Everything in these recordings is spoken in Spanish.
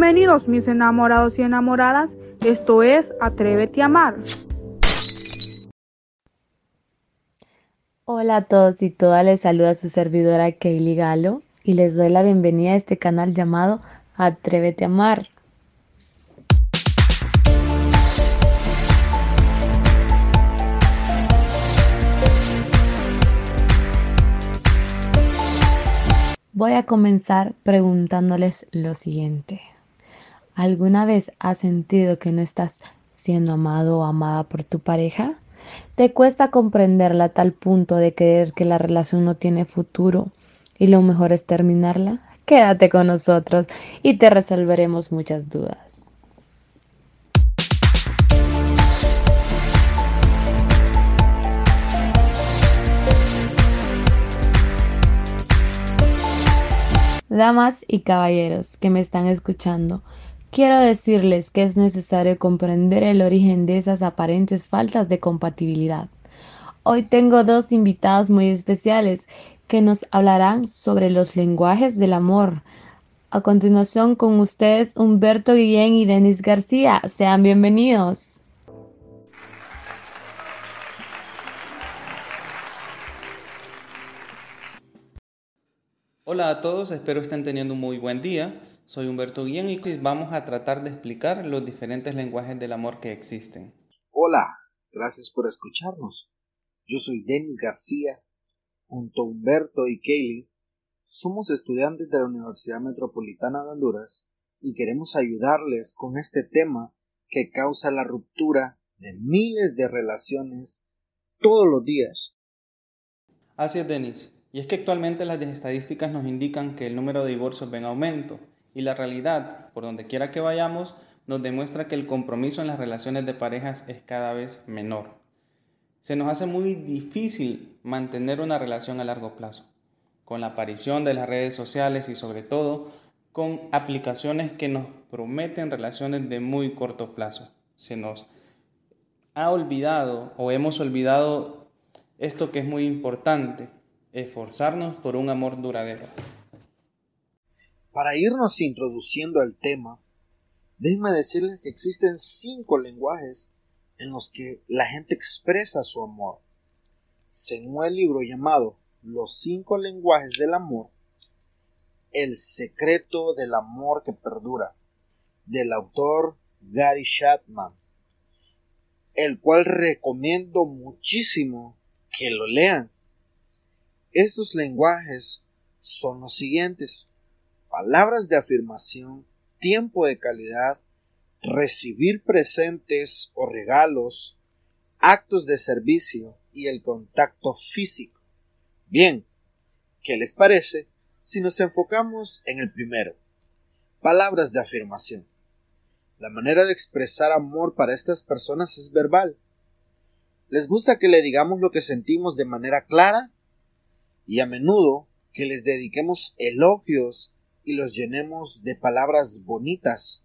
Bienvenidos mis enamorados y enamoradas, esto es Atrévete a amar. Hola a todos y todas, les saluda su servidora Kaylee Galo y les doy la bienvenida a este canal llamado Atrévete a amar. Voy a comenzar preguntándoles lo siguiente. ¿Alguna vez has sentido que no estás siendo amado o amada por tu pareja? ¿Te cuesta comprenderla a tal punto de creer que la relación no tiene futuro y lo mejor es terminarla? Quédate con nosotros y te resolveremos muchas dudas. Damas y caballeros que me están escuchando, quiero decirles que es necesario comprender el origen de esas aparentes faltas de compatibilidad. Hoy tengo dos invitados muy especiales que nos hablarán sobre los lenguajes del amor. A continuación con ustedes Humberto Guillén y Denis García. Sean bienvenidos. Hola a todos, espero estén teniendo un muy buen día. Soy Humberto Guillén y vamos a tratar de explicar los diferentes lenguajes del amor que existen. Hola, gracias por escucharnos. Yo soy Denis García. Junto a Humberto y Kaylee, somos estudiantes de la Universidad Metropolitana de Honduras y queremos ayudarles con este tema que causa la ruptura de miles de relaciones todos los días. Así es, Denis. Y es que actualmente las estadísticas nos indican que el número de divorcios va en aumento y la realidad, por donde quiera que vayamos, nos demuestra que el compromiso en las relaciones de parejas es cada vez menor. Se nos hace muy difícil mantener una relación a largo plazo, con la aparición de las redes sociales y sobre todo con aplicaciones que nos prometen relaciones de muy corto plazo. Se nos ha olvidado o hemos olvidado esto que es muy importante, esforzarnos por un amor duradero. Para irnos introduciendo al tema, déjenme decirles que existen cinco lenguajes en los que la gente expresa su amor. Según el libro llamado Los cinco lenguajes del amor, El secreto del amor que perdura, del autor Gary Chapman, el cual recomiendo muchísimo que lo lean estos lenguajes son los siguientes. Palabras de afirmación, tiempo de calidad, recibir presentes o regalos, actos de servicio y el contacto físico. Bien, ¿qué les parece si nos enfocamos en el primero? Palabras de afirmación. La manera de expresar amor para estas personas es verbal. Les gusta que le digamos lo que sentimos de manera clara y a menudo que les dediquemos elogios y los llenemos de palabras bonitas.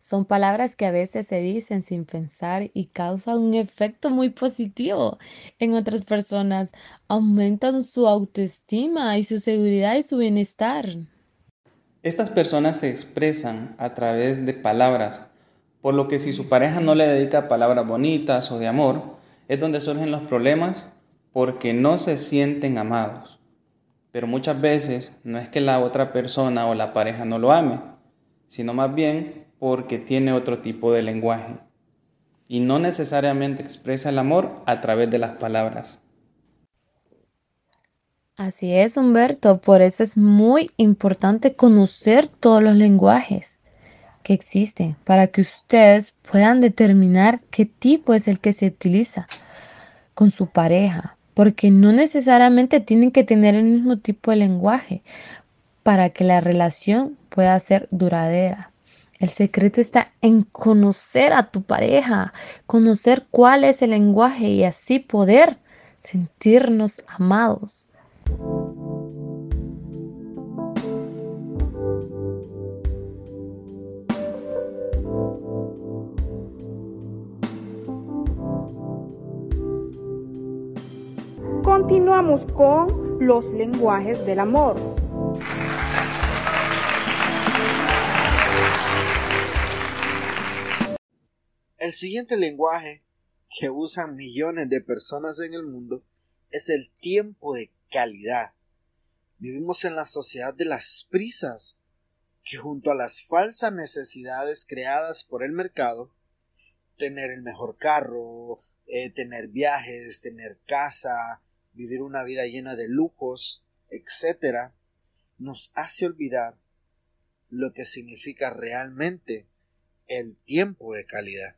Son palabras que a veces se dicen sin pensar y causan un efecto muy positivo en otras personas. Aumentan su autoestima y su seguridad y su bienestar. Estas personas se expresan a través de palabras, por lo que si su pareja no le dedica palabras bonitas o de amor, es donde surgen los problemas porque no se sienten amados. Pero muchas veces no es que la otra persona o la pareja no lo ame, sino más bien porque tiene otro tipo de lenguaje y no necesariamente expresa el amor a través de las palabras. Así es, Humberto, por eso es muy importante conocer todos los lenguajes que existen para que ustedes puedan determinar qué tipo es el que se utiliza con su pareja, porque no necesariamente tienen que tener el mismo tipo de lenguaje para que la relación pueda ser duradera. El secreto está en conocer a tu pareja, conocer cuál es el lenguaje y así poder sentirnos amados. continuamos con los lenguajes del amor. El siguiente lenguaje que usan millones de personas en el mundo es el tiempo de calidad. Vivimos en la sociedad de las prisas, que junto a las falsas necesidades creadas por el mercado, tener el mejor carro, eh, tener viajes, tener casa, vivir una vida llena de lujos, etc., nos hace olvidar lo que significa realmente el tiempo de calidad.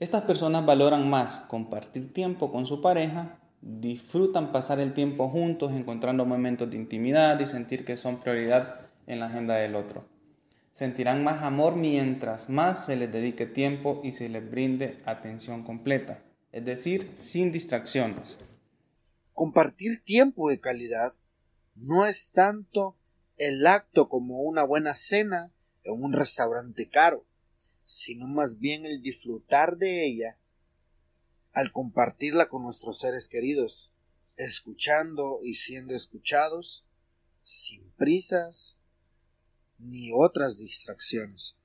Estas personas valoran más compartir tiempo con su pareja, disfrutan pasar el tiempo juntos encontrando momentos de intimidad y sentir que son prioridad en la agenda del otro. Sentirán más amor mientras más se les dedique tiempo y se les brinde atención completa, es decir, sin distracciones. Compartir tiempo de calidad no es tanto el acto como una buena cena en un restaurante caro sino más bien el disfrutar de ella al compartirla con nuestros seres queridos, escuchando y siendo escuchados, sin prisas ni otras distracciones.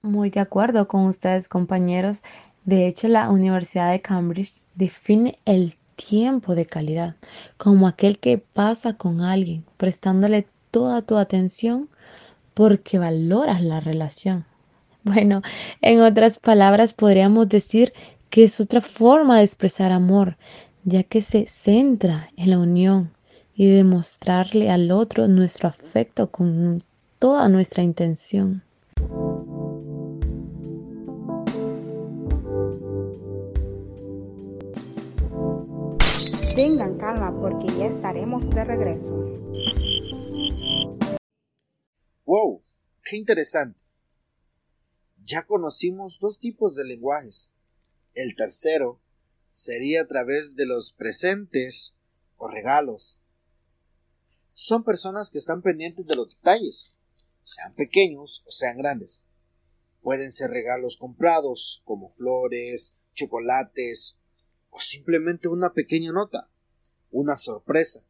Muy de acuerdo con ustedes, compañeros. De hecho, la Universidad de Cambridge define el tiempo de calidad como aquel que pasa con alguien, prestándole toda tu atención porque valoras la relación. Bueno, en otras palabras podríamos decir que es otra forma de expresar amor, ya que se centra en la unión y demostrarle al otro nuestro afecto con toda nuestra intención. Tengan calma porque ya estaremos de regreso. ¡Wow! ¡Qué interesante! Ya conocimos dos tipos de lenguajes. El tercero sería a través de los presentes o regalos. Son personas que están pendientes de los detalles, sean pequeños o sean grandes. Pueden ser regalos comprados, como flores, chocolates, o simplemente una pequeña nota, una sorpresa.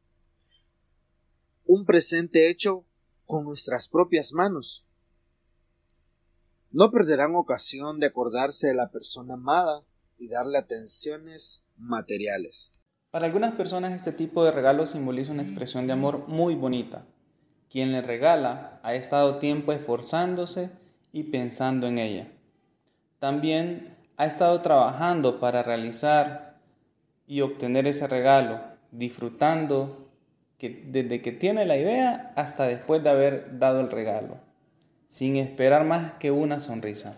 Un presente hecho con nuestras propias manos. No perderán ocasión de acordarse de la persona amada y darle atenciones materiales. Para algunas personas este tipo de regalo simboliza una expresión de amor muy bonita. Quien le regala ha estado tiempo esforzándose y pensando en ella. También ha estado trabajando para realizar y obtener ese regalo, disfrutando desde que tiene la idea hasta después de haber dado el regalo, sin esperar más que una sonrisa.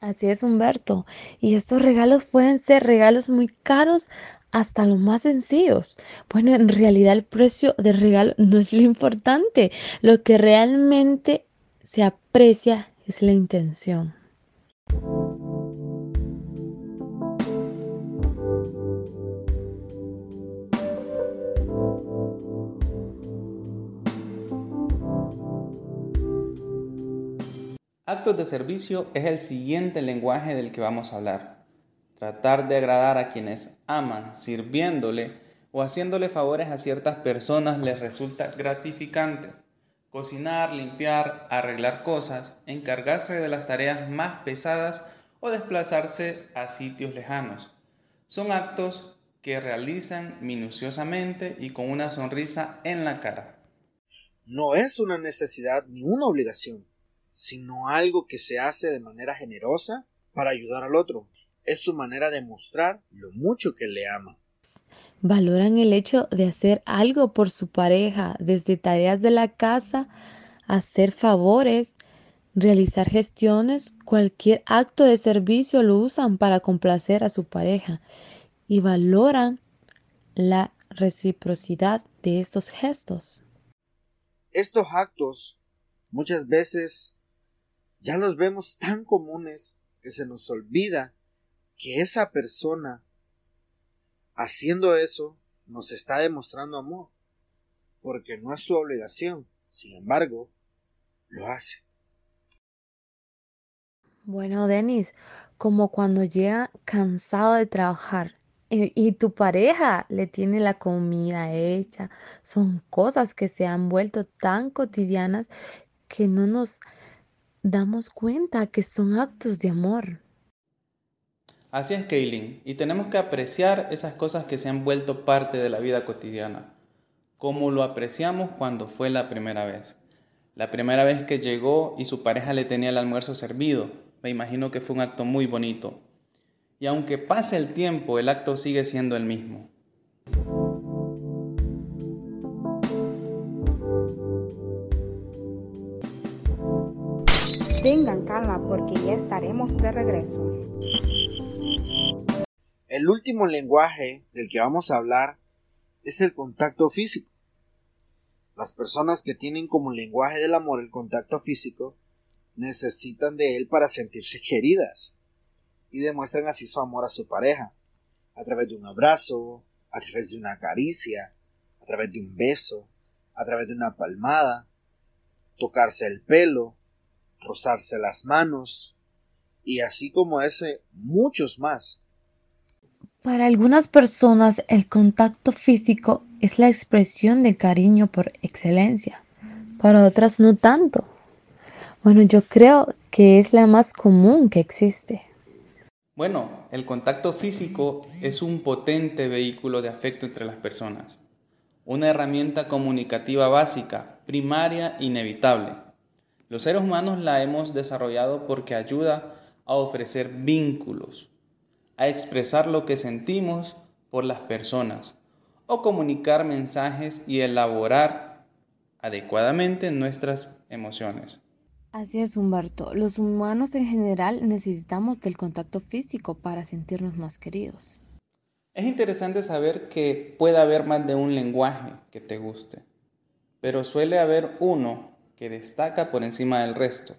Así es, Humberto. Y estos regalos pueden ser regalos muy caros hasta los más sencillos. Bueno, en realidad el precio del regalo no es lo importante. Lo que realmente se aprecia es la intención. Actos de servicio es el siguiente lenguaje del que vamos a hablar. Tratar de agradar a quienes aman, sirviéndole o haciéndole favores a ciertas personas les resulta gratificante. Cocinar, limpiar, arreglar cosas, encargarse de las tareas más pesadas o desplazarse a sitios lejanos. Son actos que realizan minuciosamente y con una sonrisa en la cara. No es una necesidad ni una obligación sino algo que se hace de manera generosa para ayudar al otro. Es su manera de mostrar lo mucho que le ama. Valoran el hecho de hacer algo por su pareja, desde tareas de la casa, hacer favores, realizar gestiones, cualquier acto de servicio lo usan para complacer a su pareja y valoran la reciprocidad de estos gestos. Estos actos muchas veces ya los vemos tan comunes que se nos olvida que esa persona haciendo eso nos está demostrando amor, porque no es su obligación, sin embargo, lo hace. Bueno, Denis, como cuando llega cansado de trabajar y, y, tu pareja le tiene la comida hecha, son cosas que se han vuelto tan cotidianas que no nos damos cuenta que son actos de amor. Así es, Kaylin, y tenemos que apreciar esas cosas que se han vuelto parte de la vida cotidiana, como lo apreciamos cuando fue la primera vez. La primera vez que llegó y su pareja le tenía el almuerzo servido, me imagino que fue un acto muy bonito. Y aunque pase el tiempo, el acto sigue siendo el mismo. Porque ya estaremos de regreso. El último lenguaje del que vamos a hablar es el contacto físico. Las personas que tienen como lenguaje del amor el contacto físico necesitan de él para sentirse queridas y demuestran así su amor a su pareja a través de un abrazo, a través de una caricia, a través de un beso, a través de una palmada, tocarse el pelo, rozarse las manos, y así como ese, muchos más. Para algunas personas el contacto físico es la expresión de cariño por excelencia, para otras no tanto. Bueno, yo creo que es la más común que existe. Bueno, el contacto físico es un potente vehículo de afecto entre las personas, una herramienta comunicativa básica, primaria, inevitable. Los seres humanos la hemos desarrollado porque ayuda a ofrecer vínculos, a expresar lo que sentimos por las personas o comunicar mensajes y elaborar adecuadamente nuestras emociones. Así es, Humberto. Los humanos en general necesitamos del contacto físico para sentirnos más queridos. Es interesante saber que puede haber más de un lenguaje que te guste, pero suele haber uno que destaca por encima del resto.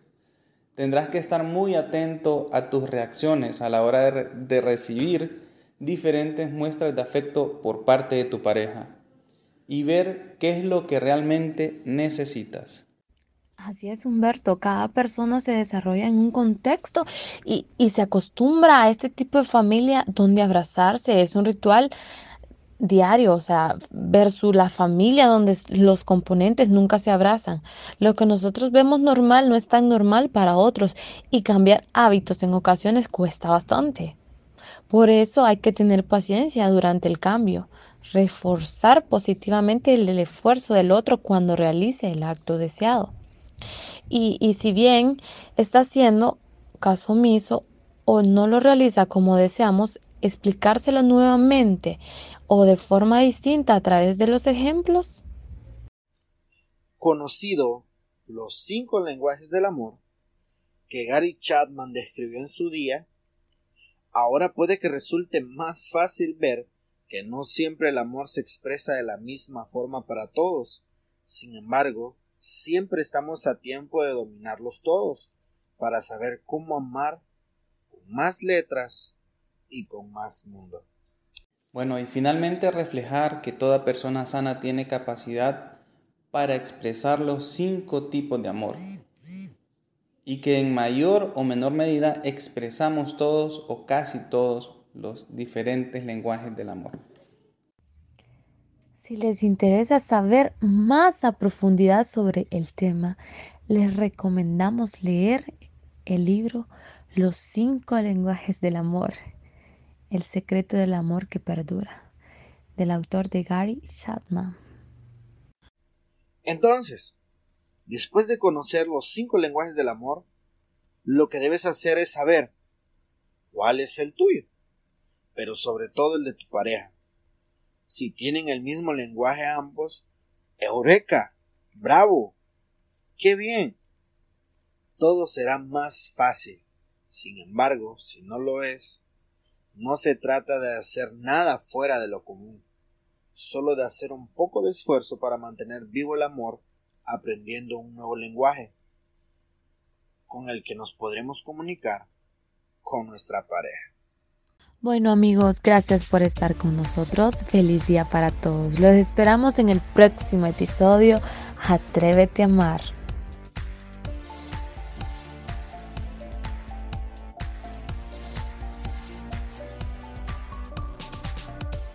Tendrás que estar muy atento a tus reacciones a la hora de, recibir diferentes muestras de afecto por parte de tu pareja y ver qué es lo que realmente necesitas. Así es, Humberto. Cada persona se desarrolla en un contexto y, y, se acostumbra a este tipo de familia donde abrazarse es un ritual diario, o sea, versus la familia donde los componentes nunca se abrazan. Lo que nosotros vemos normal no es tan normal para otros y cambiar hábitos en ocasiones cuesta bastante. Por eso hay que tener paciencia durante el cambio, reforzar positivamente el, esfuerzo del otro cuando realice el acto deseado. Y, y si bien está haciendo caso omiso o no lo realiza como deseamos, explicárselo nuevamente o de forma distinta a través de los ejemplos? Conocido los cinco lenguajes del amor que Gary Chapman describió en su día, ahora puede que resulte más fácil ver que no siempre el amor se expresa de la misma forma para todos. Sin embargo, siempre estamos a tiempo de dominarlos todos para saber cómo amar con más letras y con más mundo. Bueno, y finalmente reflejar que toda persona sana tiene capacidad para expresar los cinco tipos de amor y que en mayor o menor medida expresamos todos o casi todos los diferentes lenguajes del amor. Si les interesa saber más a profundidad sobre el tema, les recomendamos leer el libro Los cinco lenguajes del amor el secreto del amor que perdura, del autor de Gary Chapman. Entonces, después de conocer los cinco lenguajes del amor, lo que debes hacer es saber cuál es el tuyo, pero sobre todo el de tu pareja. Si tienen el mismo lenguaje ambos, ¡Eureka! ¡Bravo! ¡Qué bien! Todo será más fácil. Sin embargo, si no lo es, no se trata de hacer nada fuera de lo común, solo de hacer un poco de esfuerzo para mantener vivo el amor aprendiendo un nuevo lenguaje con el que nos podremos comunicar con nuestra pareja. Bueno amigos, gracias por estar con nosotros. Feliz día para todos. Los esperamos en el próximo episodio. Atrévete a amar.